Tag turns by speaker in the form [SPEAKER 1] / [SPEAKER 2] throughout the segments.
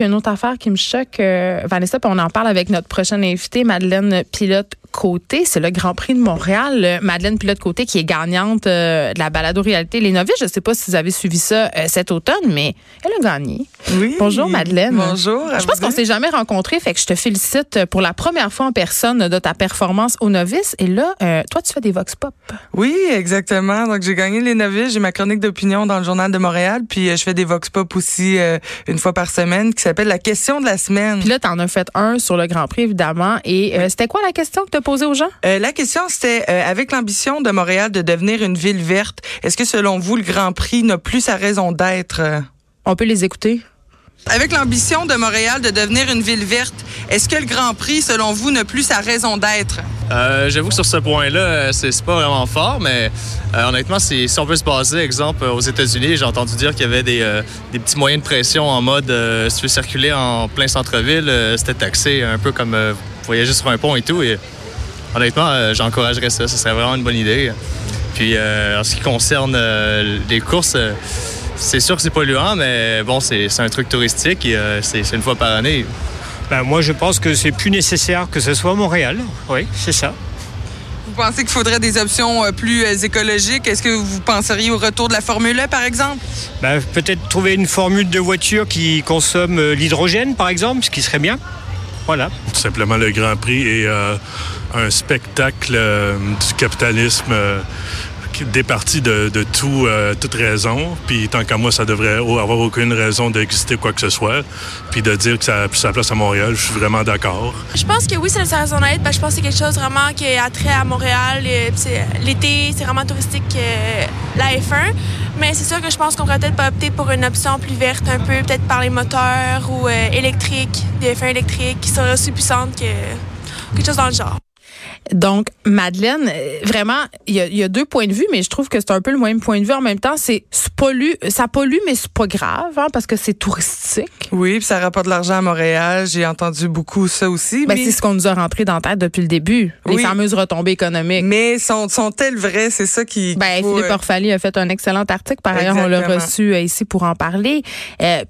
[SPEAKER 1] Une autre affaire qui me choque, euh, Vanessa, puis on en parle avec notre prochaine invitée, Madeleine Pilote Côté, c'est le Grand Prix de Montréal. Euh, Madeleine Pilote Côté qui est gagnante euh, de la balado-réalité Les Novices. Je ne sais pas si vous avez suivi ça euh, cet automne, mais elle a gagné.
[SPEAKER 2] Oui.
[SPEAKER 1] Bonjour Madeleine.
[SPEAKER 2] Bonjour.
[SPEAKER 1] Je pense qu'on s'est jamais rencontrés, fait que je te félicite pour la première fois en personne de ta performance aux Novices. Et là, toi, tu fais des vox pop.
[SPEAKER 2] Oui, exactement. Donc j'ai gagné les Novices, j'ai ma chronique d'opinion dans le journal de Montréal, puis je fais des vox pop aussi une fois par semaine qui s'appelle la question de la semaine.
[SPEAKER 1] Puis là, tu en as fait un sur le Grand Prix évidemment. Et c'était quoi la question que tu as posée aux gens?
[SPEAKER 2] Euh, la question, c'était, euh, avec l'ambition de Montréal de devenir une ville verte, est-ce que selon vous, le Grand Prix n'a plus sa raison d'être?
[SPEAKER 1] On peut les écouter.
[SPEAKER 2] Avec l'ambition de Montréal de devenir une ville verte, est-ce que le Grand Prix, selon vous, n'a plus sa raison d'être?
[SPEAKER 3] Euh, J'avoue que sur ce point-là, c'est pas vraiment fort, mais euh, honnêtement, si on peut se baser, exemple, aux États-Unis, j'ai entendu dire qu'il y avait des, euh, des, petits moyens de pression en mode si tu veux circuler en plein centre-ville, c'était taxé, un peu comme voyager sur un pont et tout. Et honnêtement, euh, j'encouragerais ça. Ce serait vraiment une bonne idée. Puis euh, en ce qui concerne euh, les courses, c'est sûr que c'est polluant, mais bon, c'est un truc touristique et c'est une fois par année.
[SPEAKER 4] Ben, moi, je pense que c'est plus nécessaire que ce soit à Montréal. Oui, c'est ça.
[SPEAKER 2] Vous pensez qu'il faudrait des options plus écologiques? Est-ce que vous penseriez au retour de la Formule 1, par exemple?
[SPEAKER 4] Ben, Peut-être trouver une formule de voiture qui consomme l'hydrogène, par exemple, ce qui serait bien. Voilà.
[SPEAKER 5] Tout simplement, le Grand Prix est euh, un spectacle euh, du capitalisme euh, départi de, tout, toute raison. Puis tant qu'à moi, ça devrait avoir aucune raison d'exister quoi que ce soit. Puis de dire que ça a plus sa place à Montréal, je suis vraiment d'accord.
[SPEAKER 6] Je pense que oui, c'est sa raison d'être. je pense que c'est quelque chose vraiment qui a trait à Montréal. L'été, c'est vraiment touristique la F1. Mais c'est sûr que je pense qu'on pourrait peut-être pas opter pour une option plus verte un peu, peut-être par les moteurs ou euh, électriques, des fins électriques qui seraient aussi puissantes que quelque chose dans le genre.
[SPEAKER 1] Donc, Madeleine, euh, vraiment, il y, a, deux points de vue, mais je trouve que c'est un peu le même point de vue. En même temps, c'est pollue, ça pollue, mais c'est pas grave, hein, parce que c'est touristique.
[SPEAKER 2] Oui, puis ça rapporte de l'argent à Montréal. J'ai entendu beaucoup ça aussi.
[SPEAKER 1] Ben, C'est ce qu'on nous a rentré dans la tête depuis le début, les fameuses retombées économiques.
[SPEAKER 2] Mais sont, sont-elles vraies? C'est ça qui...
[SPEAKER 1] Ben, Philippe euh, Orfali a fait un excellent article. Par ailleurs, on l'a reçu euh, ici pour en parler.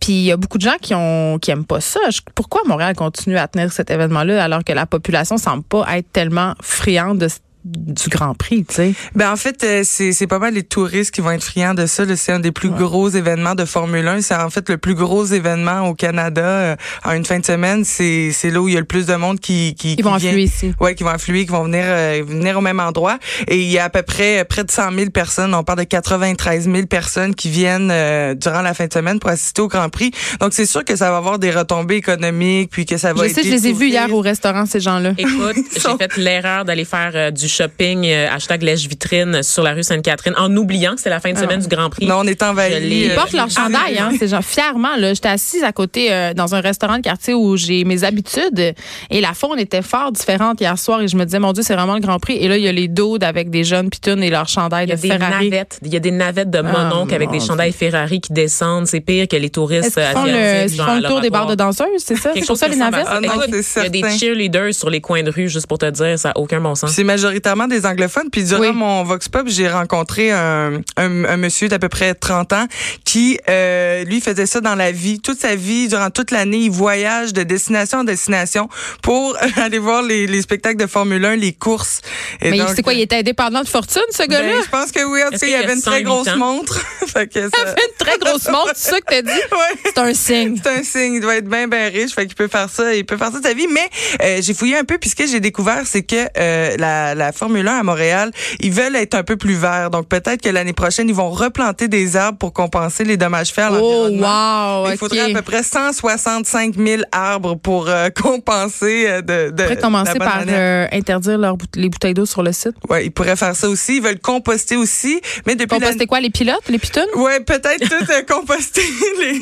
[SPEAKER 1] puis il y a beaucoup de gens qui ont qui aiment pas ça. pourquoi Montréal continue à tenir cet événement-là alors que la population semble pas être tellement friande de du Grand Prix, tu sais.
[SPEAKER 2] Ben en fait, euh, c'est c'est pas mal les touristes qui vont être friands de ça. C'est un des plus gros événements de Formule 1. C'est en fait le plus gros événement au Canada euh, en une fin de semaine. C'est c'est là où il y a le plus de monde qui qui,
[SPEAKER 1] qui vont affluer ici.
[SPEAKER 2] Ouais, qui vont affluer, qui vont venir euh, venir au même endroit. Et il y a à peu près près de 100 000 personnes. On parle de 93 000 personnes qui viennent durant la fin de semaine pour assister au Grand Prix. Donc c'est sûr que ça va avoir des retombées économiques, puis que ça va.
[SPEAKER 1] Je sais, je les ai vus hier au restaurant ces gens-là.
[SPEAKER 7] Écoute, j'ai fait l'erreur d'aller faire du shopping euh, hashtag lèche-vitrine sur la rue Sainte-Catherine en oubliant que c'est la fin de ah. semaine du Grand Prix.
[SPEAKER 2] Non, on est envahi.
[SPEAKER 1] Ils portent leur chandail, hein, c'est genre fièrement. Là, j'étais assise à côté euh, dans un restaurant de quartier où j'ai mes habitudes et la faune était fort différente hier soir et je me disais mon Dieu c'est vraiment le Grand Prix et là il y a les dos avec des jeunes pitounes et leur chandail de Ferrari.
[SPEAKER 7] Navettes, il y a des navettes de ah, mononcle avec des chandails Ferrari qui descendent. C'est pire que les touristes
[SPEAKER 1] Ils font, le, font le tour des bars de danseuses, c'est ça? C'est pour ça les navettes?
[SPEAKER 2] Ah,
[SPEAKER 7] il y a des cheerleaders sur les coins de rue, juste pour te dire, ça n'a aucun bon sens.
[SPEAKER 2] C'est majoritairement des anglophones. Puis durant mon Vox Pop, j'ai rencontré un, un, monsieur d'à peu près 30 ans qui, euh, lui, faisait ça dans la vie. Toute sa vie, durant toute l'année, il voyage de destination en destination pour aller voir les, les spectacles de Formule 1, les courses.
[SPEAKER 1] Et Mais c'est quoi, il était indépendant de fortune, ce gars-là? Ben,
[SPEAKER 2] je pense que oui. En tout cas, il avait une très grosse montre.
[SPEAKER 1] fait que ça... Il avait une très grosse montre, c'est ça que t'as dit?
[SPEAKER 2] Ouais.
[SPEAKER 1] C'est un signe.
[SPEAKER 2] C'est un signe. Il doit être bien, bien riche. Fait qu'il peut faire ça. Il peut faire ça de sa vie. Mais euh, j'ai fouillé un peu, puisque j'ai découvert, c'est que euh, la, la Formule 1 à Montréal, ils veulent être un peu plus verts. Donc peut-être que l'année prochaine, ils vont replanter des arbres pour compenser les dommages faits à
[SPEAKER 1] oh, wow,
[SPEAKER 2] Il faudrait à peu près 165 000 arbres pour euh, compenser euh, de, de.
[SPEAKER 1] Ils commencer par euh, interdire les bouteilles d'eau sur le site.
[SPEAKER 2] Ouais, ils pourraient faire ça aussi. Ils veulent composter aussi, mais depuis.
[SPEAKER 1] Composter quoi, les pilotes, les pitons
[SPEAKER 2] Ouais, peut-être tout composter les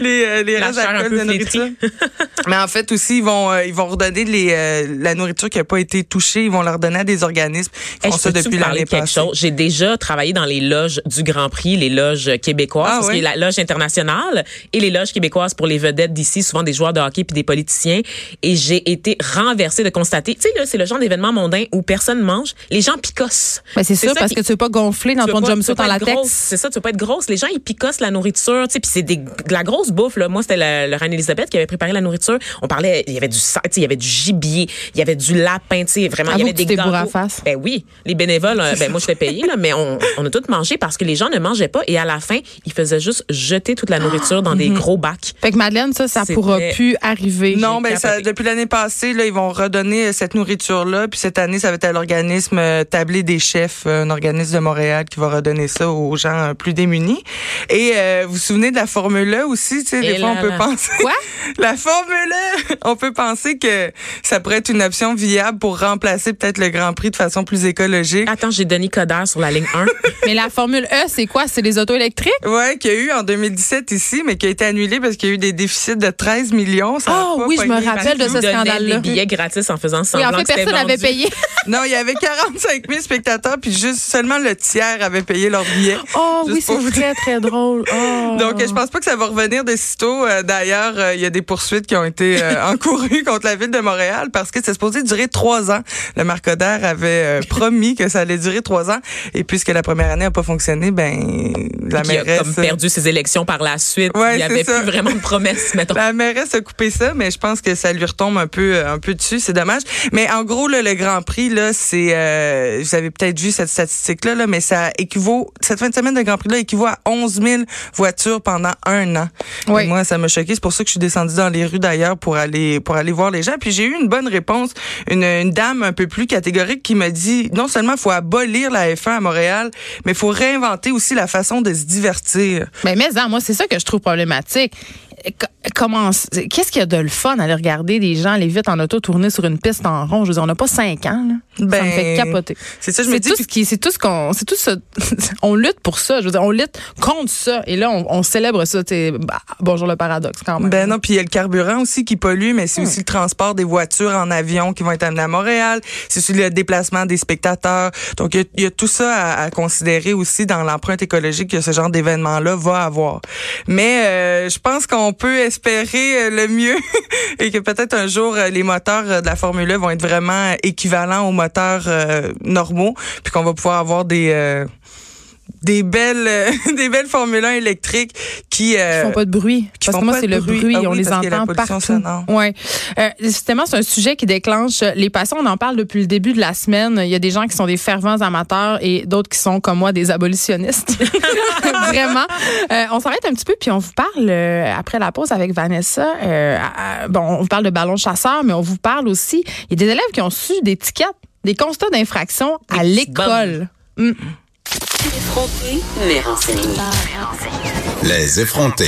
[SPEAKER 2] les les restes de nourriture. mais en fait aussi, ils vont ils vont redonner les la nourriture qui a pas été touchée. Ils vont leur donner des organismes qui font ça depuis l'année passée?
[SPEAKER 7] J'ai déjà travaillé dans les loges du Grand Prix, les loges québécoises, ah, parce oui? la loge internationale et les loges québécoises pour les vedettes d'ici, souvent des joueurs de hockey puis des politiciens. Et j'ai été renversée de constater, tu sais, là, c'est le genre d'événement mondain où personne mange. Les gens picossent.
[SPEAKER 1] Ben c'est sûr, parce que tu veux pas gonfler dans ton jumpsuit en latex.
[SPEAKER 7] C'est ça, tu veux pas être grosse. Les gens, ils picossent la nourriture, tu sais, puis c'est de la grosse bouffe, là. Moi, c'était la, reine Elisabeth qui avait préparé la nourriture. On parlait, il y avait du, il y avait du gibier, il y avait du lapin, tu sais, vraiment, il y avait des gâteaux.
[SPEAKER 1] À face?
[SPEAKER 7] Ben oui, les bénévoles, euh, ben moi, je l'ai payé, là, mais on, on a tout mangé parce que les gens ne mangeaient pas et à la fin, ils faisaient juste jeter toute la nourriture dans des mhm. gros bacs.
[SPEAKER 1] Fait que Madeleine, ça, ça pourra plus arriver.
[SPEAKER 2] Non, ben ça, depuis l'année passée, là, ils vont redonner euh, cette nourriture-là. Puis cette année, ça va être à l'organisme euh, Tablé des chefs, un organisme de Montréal qui va redonner ça aux gens plus démunis. Et vous vous souvenez de la Formule E aussi, tu sais, des fois, on peut penser...
[SPEAKER 1] Quoi?
[SPEAKER 2] la Formule! On peut penser que ça pourrait être une option viable pour remplacer peut-être le Grand Prix de façon plus écologique.
[SPEAKER 7] Attends, j'ai Denis Coderre sur la ligne 1.
[SPEAKER 1] mais la Formule E, c'est quoi? C'est les autos électriques?
[SPEAKER 2] Oui, qu'il y a eu en 2017 ici, mais qui a été annulé parce qu'il y a eu des déficits de 13 millions.
[SPEAKER 1] Ah oui, je me rappelle de ce scandale-là.
[SPEAKER 7] des billets gratis en faisant semblant
[SPEAKER 1] oui, en fait, personne n'avait payé.
[SPEAKER 2] non, il y avait 45 000 spectateurs, puis juste seulement le tiers avait payé leurs billets.
[SPEAKER 1] Oh oui, c'est très, très drôle. Oh.
[SPEAKER 2] Donc, je pense pas que ça va revenir de sitôt. Euh, d'ailleurs, euh, il y a des poursuites qui ont été euh, encourues contre la ville de Montréal parce que c'est supposé durer trois ans. Le marcodère avait promis que ça allait durer trois ans. Et puisque la première année n'a pas fonctionné, ben la mairesse...
[SPEAKER 7] a comme perdu ses élections par la suite. il n'y avait plus vraiment de promesses, mettons.
[SPEAKER 2] La mairesse a coupé ça, mais je pense que ça lui retombe un peu, un peu dessus. C'est dommage. Mais en gros, le Grand Prix, là, c'est... vous avez peut-être vu cette statistique-là, là, mais ça équivaut... Cette fin de semaine de Grand Prix-là équivaut à 11 000 voitures pendant un an. Oui. moi, ça m'a choqué. C'est pour ça que je suis descendue dans les rues d'ailleurs pour aller pour aller voir les gens. Puis j'ai eu une bonne réponse. Une, une dame un peu plus catégorique qui m'a dit non seulement il faut abolir la F1 à Montréal, mais il faut réinventer aussi la façon de se divertir.
[SPEAKER 1] Mais mais moi c'est ça que je trouve problématique comment qu'est-ce qu'il y a de le fun à aller regarder des gens aller vite en auto tourner sur une piste en rond? Je veux dire on n'a pas cinq ans là. Ben, ça me fait capoter.
[SPEAKER 2] c'est ça je me dis
[SPEAKER 1] tout ce qui c'est tout ce qu'on c'est tout ça on lutte pour ça. Je veux dire on lutte contre ça. Et là on, célèbre ça bah, bonjour le paradoxe quand même.
[SPEAKER 2] Ben non puis il y a le carburant aussi qui pollue mais c'est hmm. aussi le transport des voitures en avion qui vont être amenées à Montréal. C'est aussi le déplacement des spectateurs. Donc il y, a, tout ça à, considérer aussi dans l'empreinte écologique que ce genre d'événement là va avoir. Mais euh, je pense qu'on peut espérer euh, le mieux et que peut-être un jour euh, les moteurs euh, de la Formule 1 vont être vraiment équivalents aux moteurs normaux, puis qu'on va pouvoir avoir des des belles des belles Formule 1 électriques qui
[SPEAKER 1] euh, font pas de bruit parce que moi c'est le bruit, ah on les entend partout. Ouais. Euh, justement c'est un sujet qui déclenche les passions, on en parle depuis le début de la semaine. Il y a des gens qui sont des fervents amateurs et d'autres qui sont comme moi des abolitionnistes. Vraiment. Euh, on s'arrête un petit peu puis on vous parle euh, après la pause avec Vanessa. Euh, bon, on vous parle de ballon chasseur mais on vous parle aussi il y a des élèves qui ont su des tickets, des constats d'infraction à l'école.
[SPEAKER 8] Les effrontés.